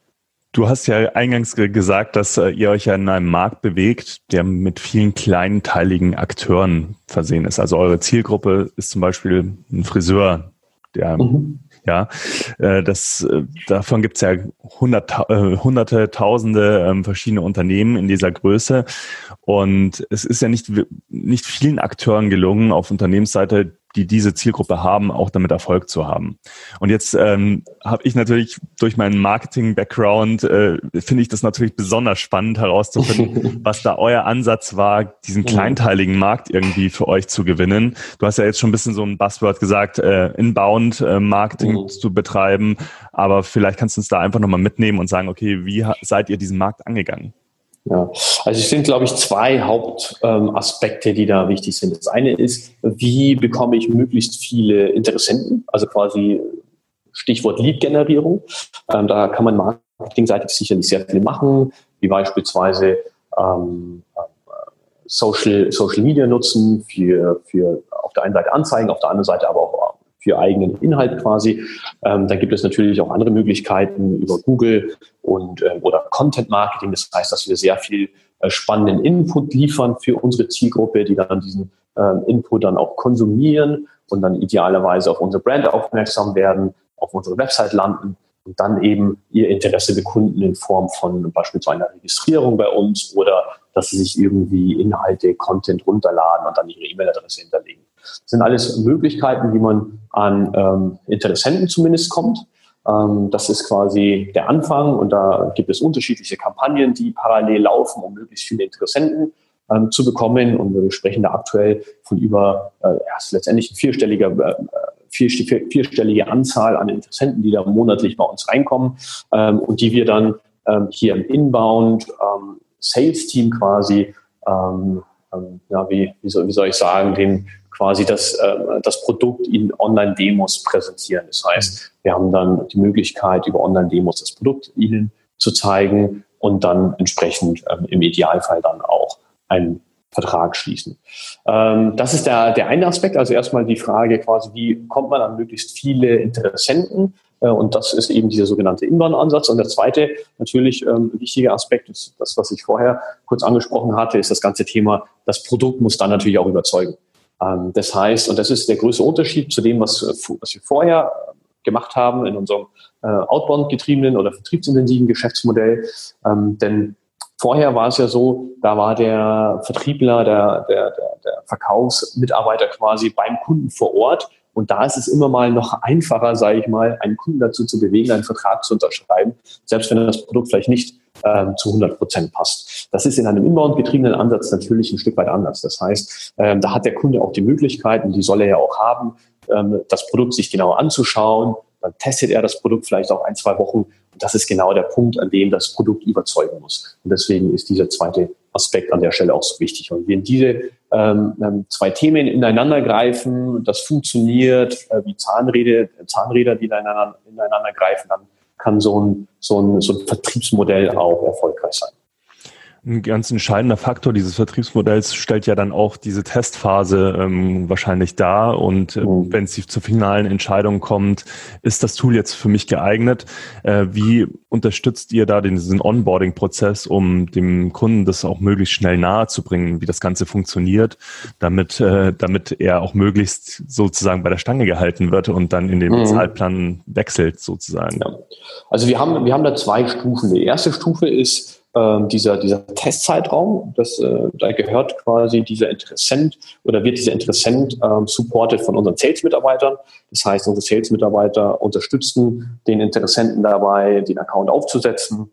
Du hast ja eingangs gesagt, dass äh, ihr euch ja in einem Markt bewegt, der mit vielen kleinteiligen Akteuren versehen ist. Also eure Zielgruppe ist zum Beispiel ein Friseur, der, mhm. ja, äh, das, äh, davon gibt es ja hundert, hunderte, tausende ähm, verschiedene Unternehmen in dieser Größe. Und es ist ja nicht, nicht vielen Akteuren gelungen, auf Unternehmensseite die diese Zielgruppe haben, auch damit Erfolg zu haben. Und jetzt ähm, habe ich natürlich durch meinen Marketing-Background, äh, finde ich das natürlich besonders spannend herauszufinden, (laughs) was da euer Ansatz war, diesen kleinteiligen Markt irgendwie für euch zu gewinnen. Du hast ja jetzt schon ein bisschen so ein Buzzword gesagt, äh, Inbound-Marketing äh, mhm. zu betreiben, aber vielleicht kannst du uns da einfach nochmal mitnehmen und sagen, okay, wie seid ihr diesen Markt angegangen? Ja, also es sind, glaube ich, zwei Hauptaspekte, ähm, die da wichtig sind. Das eine ist, wie bekomme ich möglichst viele Interessenten, also quasi Stichwort Lead-Generierung. Ähm, da kann man marketingseitig sicherlich sehr viel machen, wie beispielsweise ähm, äh, Social, Social Media nutzen für, für auf der einen Seite Anzeigen, auf der anderen Seite aber auch für eigenen Inhalt quasi. Ähm, da gibt es natürlich auch andere Möglichkeiten über Google und äh, oder Content Marketing. Das heißt, dass wir sehr viel äh, spannenden Input liefern für unsere Zielgruppe, die dann diesen äh, Input dann auch konsumieren und dann idealerweise auf unsere Brand aufmerksam werden, auf unsere Website landen und dann eben ihr Interesse bekunden in Form von beispielsweise einer Registrierung bei uns oder dass sie sich irgendwie Inhalte, Content runterladen und dann ihre E-Mail-Adresse hinterlegen. Das sind alles Möglichkeiten, wie man an ähm, Interessenten zumindest kommt. Ähm, das ist quasi der Anfang und da gibt es unterschiedliche Kampagnen, die parallel laufen, um möglichst viele Interessenten ähm, zu bekommen. Und wir sprechen da aktuell von über, äh, ja, letztendlich ein vierstelliger, äh, vier, vier, vierstellige Anzahl an Interessenten, die da monatlich bei uns reinkommen ähm, und die wir dann ähm, hier im Inbound ähm, Sales Team quasi, ähm, ähm, ja, wie, wie, soll, wie soll ich sagen, den quasi das, äh, das Produkt in Online-Demos präsentieren. Das heißt, wir haben dann die Möglichkeit, über Online-Demos das Produkt Ihnen zu zeigen und dann entsprechend ähm, im Idealfall dann auch einen Vertrag schließen. Ähm, das ist der, der eine Aspekt, also erstmal die Frage quasi, wie kommt man an möglichst viele Interessenten? Äh, und das ist eben dieser sogenannte Inbound-Ansatz. Und der zweite, natürlich ähm, wichtige Aspekt, ist das, was ich vorher kurz angesprochen hatte, ist das ganze Thema, das Produkt muss dann natürlich auch überzeugen. Ähm, das heißt, und das ist der größte Unterschied zu dem, was, was wir vorher gemacht haben in unserem äh, Outbound-getriebenen oder vertriebsintensiven Geschäftsmodell. Ähm, denn vorher war es ja so, da war der Vertriebler, der, der, der, der Verkaufsmitarbeiter quasi beim Kunden vor Ort und da ist es immer mal noch einfacher, sage ich mal, einen Kunden dazu zu bewegen, einen Vertrag zu unterschreiben, selbst wenn das Produkt vielleicht nicht ähm, zu 100 Prozent passt. Das ist in einem inbound-getriebenen Ansatz natürlich ein Stück weit anders. Das heißt, ähm, da hat der Kunde auch die Möglichkeiten, die soll er ja auch haben, ähm, das Produkt sich genauer anzuschauen. Dann testet er das Produkt vielleicht auch ein, zwei Wochen. Und das ist genau der Punkt, an dem das Produkt überzeugen muss. Und deswegen ist dieser zweite Aspekt an der Stelle auch so wichtig. Und wenn diese ähm, ähm, zwei Themen ineinander greifen, das funktioniert äh, wie Zahnräder, Zahnräder, die ineinander, ineinander greifen, dann kann so ein, so, ein, so ein Vertriebsmodell auch erfolgreich sein. Ein ganz entscheidender Faktor dieses Vertriebsmodells stellt ja dann auch diese Testphase ähm, wahrscheinlich dar. Und äh, mhm. wenn es zur finalen Entscheidung kommt, ist das Tool jetzt für mich geeignet? Äh, wie unterstützt ihr da den, diesen Onboarding-Prozess, um dem Kunden das auch möglichst schnell nahe zu bringen, wie das Ganze funktioniert, damit, äh, damit er auch möglichst sozusagen bei der Stange gehalten wird und dann in den mhm. Zeitplan wechselt sozusagen? Ja. Also wir haben, wir haben da zwei Stufen. Die erste Stufe ist, ähm, dieser, dieser Testzeitraum, das, äh, da gehört quasi dieser Interessent oder wird dieser Interessent ähm, supported von unseren Sales-Mitarbeitern. Das heißt, unsere Sales-Mitarbeiter unterstützen den Interessenten dabei, den Account aufzusetzen,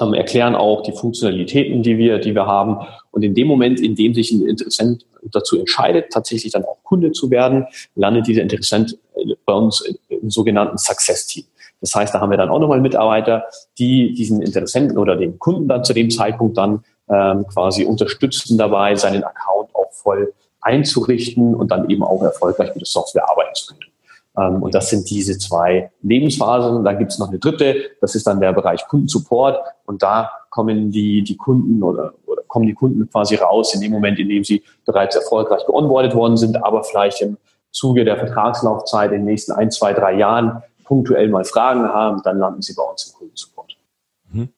ähm, erklären auch die Funktionalitäten, die wir, die wir haben. Und in dem Moment, in dem sich ein Interessent dazu entscheidet, tatsächlich dann auch Kunde zu werden, landet dieser Interessent bei uns im sogenannten Success-Team. Das heißt, da haben wir dann auch nochmal Mitarbeiter, die diesen Interessenten oder den Kunden dann zu dem Zeitpunkt dann ähm, quasi unterstützen dabei, seinen Account auch voll einzurichten und dann eben auch erfolgreich mit der Software arbeiten zu können. Ähm, und das sind diese zwei Lebensphasen. Dann gibt es noch eine dritte, das ist dann der Bereich Kundensupport. Und da kommen die, die Kunden oder, oder kommen die Kunden quasi raus in dem Moment, in dem sie bereits erfolgreich geonboardet worden sind, aber vielleicht im Zuge der Vertragslaufzeit in den nächsten ein, zwei, drei Jahren punktuell mal Fragen haben, dann landen sie bei uns im Kundensupport. Mhm.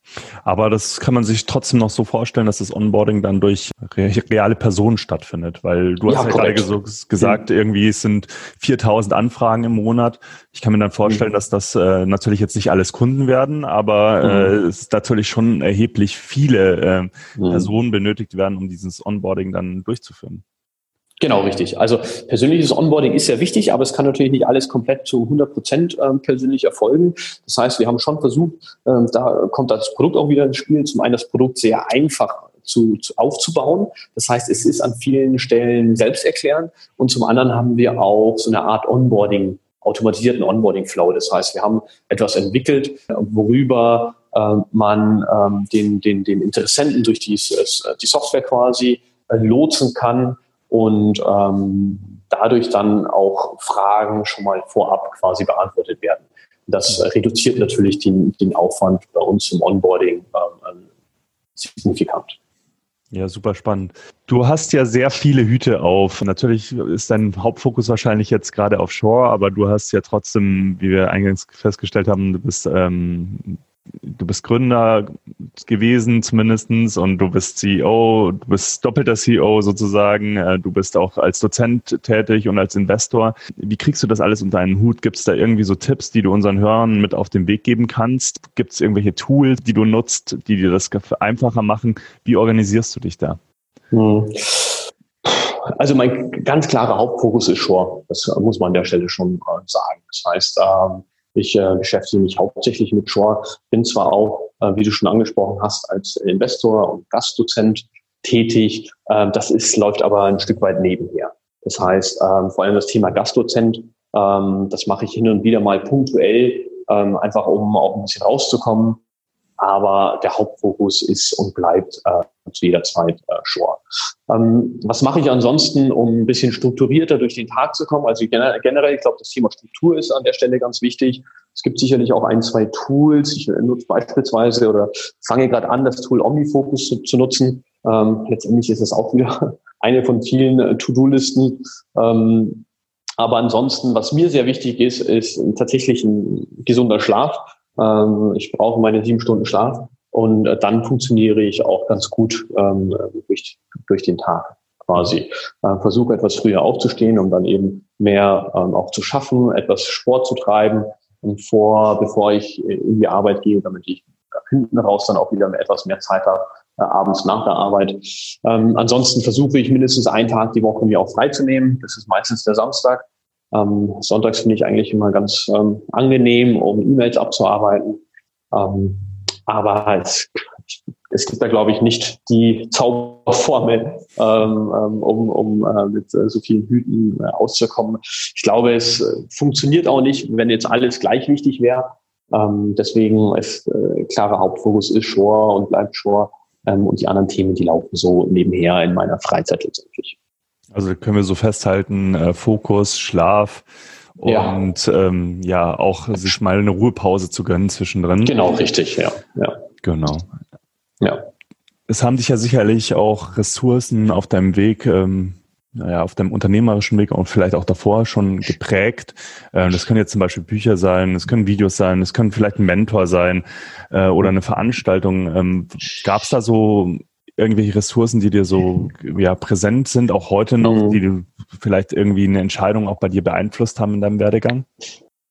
Aber das kann man sich trotzdem noch so vorstellen, dass das Onboarding dann durch reale Personen stattfindet, weil du ja, hast ja gerade so gesagt, mhm. irgendwie es sind 4000 Anfragen im Monat. Ich kann mir dann vorstellen, mhm. dass das äh, natürlich jetzt nicht alles Kunden werden, aber äh, mhm. es natürlich schon erheblich viele äh, mhm. Personen benötigt werden, um dieses Onboarding dann durchzuführen. Genau, richtig. Also persönliches Onboarding ist sehr wichtig, aber es kann natürlich nicht alles komplett zu 100 Prozent ähm, persönlich erfolgen. Das heißt, wir haben schon versucht, ähm, da kommt das Produkt auch wieder ins Spiel, zum einen das Produkt sehr einfach zu, zu aufzubauen. Das heißt, es ist an vielen Stellen selbsterklärend und zum anderen haben wir auch so eine Art Onboarding automatisierten Onboarding-Flow. Das heißt, wir haben etwas entwickelt, worüber äh, man ähm, den, den, den Interessenten durch die, die Software quasi äh, lotsen kann, und ähm, dadurch dann auch Fragen schon mal vorab quasi beantwortet werden. Das reduziert natürlich den, den Aufwand bei uns im Onboarding ähm, signifikant. Ja, super spannend. Du hast ja sehr viele Hüte auf. Natürlich ist dein Hauptfokus wahrscheinlich jetzt gerade auf Shore, aber du hast ja trotzdem, wie wir eingangs festgestellt haben, du bist ähm, du bist Gründer gewesen zumindestens und du bist CEO, du bist doppelter CEO sozusagen, äh, du bist auch als Dozent tätig und als Investor. Wie kriegst du das alles unter einen Hut? Gibt es da irgendwie so Tipps, die du unseren Hörern mit auf den Weg geben kannst? Gibt es irgendwelche Tools, die du nutzt, die dir das einfacher machen? Wie organisierst du dich da? Hm. Also mein ganz klarer Hauptfokus ist Shore. Das muss man an der Stelle schon äh, sagen. Das heißt, ähm, ich äh, beschäftige mich hauptsächlich mit Shore, bin zwar auch, äh, wie du schon angesprochen hast, als Investor und Gastdozent tätig. Äh, das ist, läuft aber ein Stück weit nebenher. Das heißt, äh, vor allem das Thema Gastdozent Ähm, das mache ich hin und wieder mal punktuell, ähm, einfach um auch ein bisschen rauszukommen. Aber der Hauptfokus ist und bleibt äh, zu jeder Zeit äh, Shore. Ähm, was mache ich ansonsten, um ein bisschen strukturierter durch den Tag zu kommen? Also generell, ich glaube, das Thema Struktur ist an der Stelle ganz wichtig. Es gibt sicherlich auch ein, zwei Tools. Ich nutze beispielsweise oder fange gerade an, das Tool OmniFocus zu, zu nutzen. Ähm, letztendlich ist es auch wieder (laughs) eine von vielen äh, To-Do-Listen. Ähm, aber ansonsten, was mir sehr wichtig ist, ist tatsächlich ein gesunder Schlaf. Ähm, ich brauche meine sieben Stunden Schlaf und äh, dann funktioniere ich auch ganz gut ähm, durch, durch den Tag quasi. Äh, versuche etwas früher aufzustehen, um dann eben mehr ähm, auch zu schaffen, etwas Sport zu treiben und vor, bevor ich in die Arbeit gehe, damit ich hinten raus dann auch wieder etwas mehr Zeit habe, äh, abends nach der Arbeit. Ähm, ansonsten versuche ich mindestens einen Tag die Woche mir auch freizunehmen. Das ist meistens der Samstag. Ähm, sonntags finde ich eigentlich immer ganz ähm, angenehm, um E-Mails abzuarbeiten. Ähm, aber es, es gibt da, glaube ich, nicht die Zauberformel, ähm, ähm, um, um äh, mit äh, so vielen Hüten äh, auszukommen. Ich glaube, es äh, funktioniert auch nicht, wenn jetzt alles gleich wichtig wäre. Ähm, deswegen ist äh, klarer Hauptfokus ist Shore und bleibt Shore. Und die anderen Themen, die laufen so nebenher in meiner Freizeit letztendlich. Also können wir so festhalten, äh, Fokus, Schlaf und ja. Ähm, ja, auch sich mal eine Ruhepause zu gönnen zwischendrin. Genau, richtig, ja. ja. Genau. Ja. Es haben dich ja sicherlich auch Ressourcen auf deinem Weg ähm, naja, auf deinem unternehmerischen Weg und vielleicht auch davor schon geprägt. Ähm, das können jetzt zum Beispiel Bücher sein, es können Videos sein, es können vielleicht ein Mentor sein äh, oder eine Veranstaltung. Ähm, Gab es da so irgendwelche Ressourcen, die dir so ja, präsent sind, auch heute noch, mhm. die vielleicht irgendwie eine Entscheidung auch bei dir beeinflusst haben in deinem Werdegang?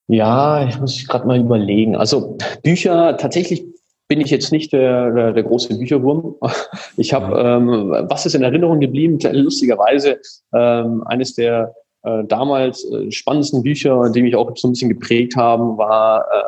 Ja, ich muss gerade mal überlegen. Also Bücher tatsächlich bin ich jetzt nicht der, der, der große Bücherwurm. (laughs) Ich habe, ähm, was ist in Erinnerung geblieben? Lustigerweise ähm, eines der äh, damals äh, spannendsten Bücher, die mich auch so ein bisschen geprägt haben, war, äh,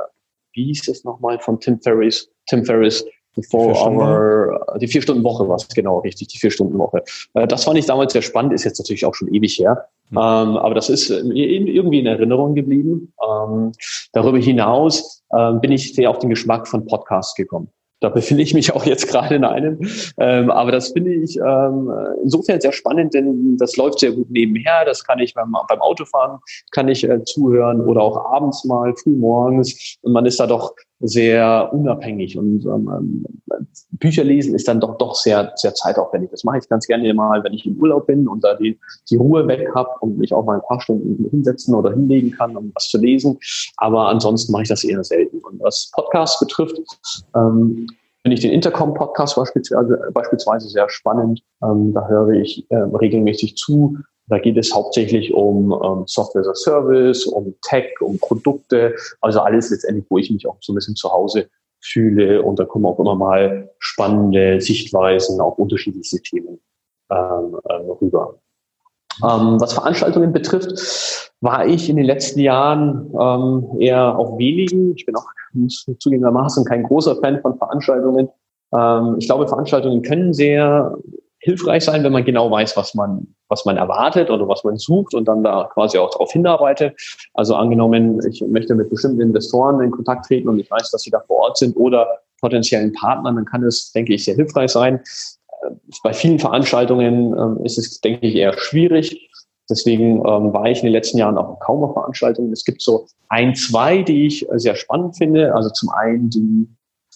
wie hieß es nochmal von Tim Ferriss? Tim Ferriss, die Four Hour, die vier Stunden Woche war es genau richtig, die vier Stunden Woche. Äh, das fand ich damals sehr spannend, ist jetzt natürlich auch schon ewig her, mhm. aber das ist irgendwie in Erinnerung geblieben. Ähm, darüber hinaus ähm, bin ich sehr auf den Geschmack von Podcasts gekommen. Da befinde ich mich auch jetzt gerade in einem. Ähm, aber das finde ich ähm, insofern sehr spannend, denn das läuft sehr gut nebenher. Das kann ich beim, beim Autofahren, kann ich äh, zuhören oder auch abends mal, früh morgens. Und man ist da doch sehr unabhängig und ähm, Bücher lesen ist dann doch doch sehr sehr zeitaufwendig. Das mache ich ganz gerne mal, wenn ich im Urlaub bin und da die die Ruhe weg habe und mich auch mal ein paar Stunden hinsetzen oder hinlegen kann, um was zu lesen. Aber ansonsten mache ich das eher selten. Und was Podcasts betrifft, ähm, finde ich den Intercom-Podcast beispielsweise, beispielsweise sehr spannend. Ähm, da höre ich äh, regelmäßig zu. Da geht es hauptsächlich um ähm, Software as a Service, um Tech, um Produkte, also alles letztendlich, wo ich mich auch so ein bisschen zu Hause fühle. Und da kommen auch immer mal spannende Sichtweisen auf unterschiedlichste Themen ähm, äh, rüber. Ähm, was Veranstaltungen betrifft, war ich in den letzten Jahren ähm, eher auf wenigen. Ich bin auch zugegebenermaßen kein großer Fan von Veranstaltungen. Ähm, ich glaube, Veranstaltungen können sehr hilfreich sein, wenn man genau weiß, was man, was man erwartet oder was man sucht und dann da quasi auch darauf hinarbeitet. Also angenommen, ich möchte mit bestimmten Investoren in Kontakt treten und ich weiß, dass sie da vor Ort sind oder potenziellen Partnern, dann kann es, denke ich, sehr hilfreich sein. Äh, bei vielen Veranstaltungen ähm, ist es, denke ich, eher schwierig. Deswegen ähm, war ich in den letzten Jahren auch kaum auf Veranstaltungen. Es gibt so ein, zwei, die ich sehr spannend finde. Also zum einen die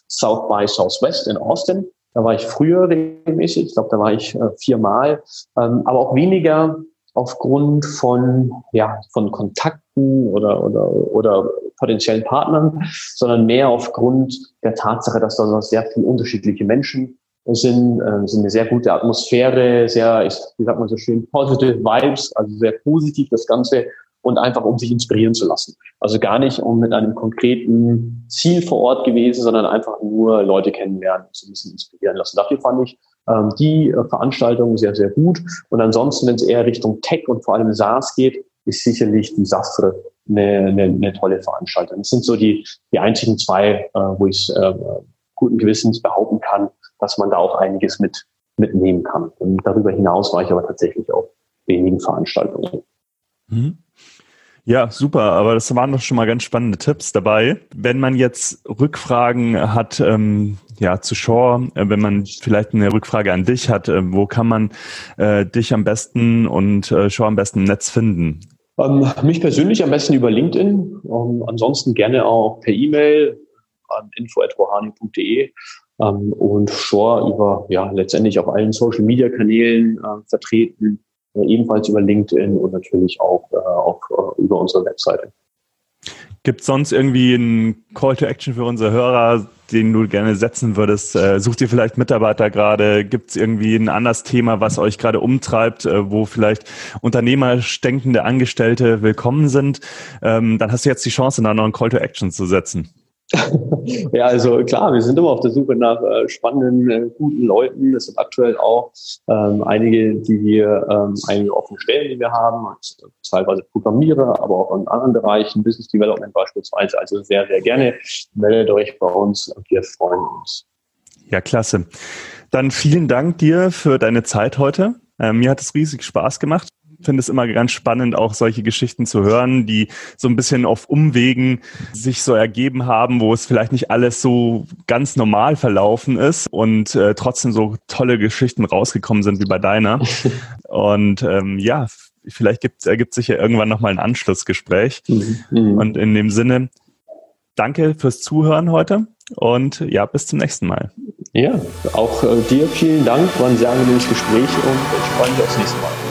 South by Southwest in Austin. Da war ich früher regelmäßig, ich glaube, da war ich äh, viermal, ähm, aber auch weniger aufgrund von, ja, von Kontakten oder, oder, oder potenziellen Partnern, sondern mehr aufgrund der Tatsache, dass da sehr viele unterschiedliche Menschen sind, äh, sind eine sehr gute Atmosphäre, sehr, wie sagt man so schön, positive Vibes, also sehr positiv das Ganze und einfach um sich inspirieren zu lassen. Also gar nicht um mit einem konkreten Ziel vor Ort gewesen, sondern einfach nur Leute kennenlernen und so ein bisschen inspirieren lassen. Dafür fand ich ähm, die äh, Veranstaltung sehr, sehr gut. Und ansonsten, wenn es eher Richtung Tech und vor allem SaaS geht, ist sicherlich die Safre eine, eine, eine tolle Veranstaltung. Das sind so die, die einzigen zwei, äh, wo ich äh, guten Gewissens behaupten kann, dass man da auch einiges mit mitnehmen kann. Und darüber hinaus war ich aber tatsächlich auf wenigen Veranstaltungen. Mhm. Ja, super, aber das waren doch schon mal ganz spannende Tipps dabei. Wenn man jetzt Rückfragen hat, ähm, ja, zu Shore, äh, wenn man vielleicht eine Rückfrage an dich hat, äh, wo kann man äh, dich am besten und äh, Shore am besten im Netz finden? Ähm, mich persönlich am besten über LinkedIn, ähm, ansonsten gerne auch per E-Mail an info.rohani.de ähm, und Shore über ja letztendlich auf allen Social Media Kanälen äh, vertreten ebenfalls über LinkedIn und natürlich auch, äh, auch äh, über unsere Webseite. Gibt es sonst irgendwie einen Call to Action für unsere Hörer, den du gerne setzen würdest? Äh, sucht ihr vielleicht Mitarbeiter gerade? Gibt es irgendwie ein anderes Thema, was euch gerade umtreibt, äh, wo vielleicht unternehmerstenkende Angestellte willkommen sind? Ähm, dann hast du jetzt die Chance, da noch einen Call to Action zu setzen. (laughs) ja, also klar, wir sind immer auf der Suche nach äh, spannenden, äh, guten Leuten. Es sind aktuell auch ähm, einige, die wir, ähm, einige offene Stellen, die wir haben, teilweise Programmierer, aber auch in anderen Bereichen, Business Development beispielsweise. Also sehr, sehr gerne meldet euch bei uns und wir freuen uns. Ja, klasse. Dann vielen Dank dir für deine Zeit heute. Äh, mir hat es riesig Spaß gemacht finde es immer ganz spannend, auch solche Geschichten zu hören, die so ein bisschen auf Umwegen sich so ergeben haben, wo es vielleicht nicht alles so ganz normal verlaufen ist und äh, trotzdem so tolle Geschichten rausgekommen sind wie bei deiner. (laughs) Und ähm, ja, vielleicht gibt, ergibt sich ja irgendwann nochmal ein Anschlussgespräch. Mhm. mhm. Und in dem Sinne, danke fürs Zuhören heute und ja, bis zum nächsten Mal. Ja, auch äh, dir vielen Dank, war ein sehr angenehmes Gespräch und ich freue mich aufs nächste Mal.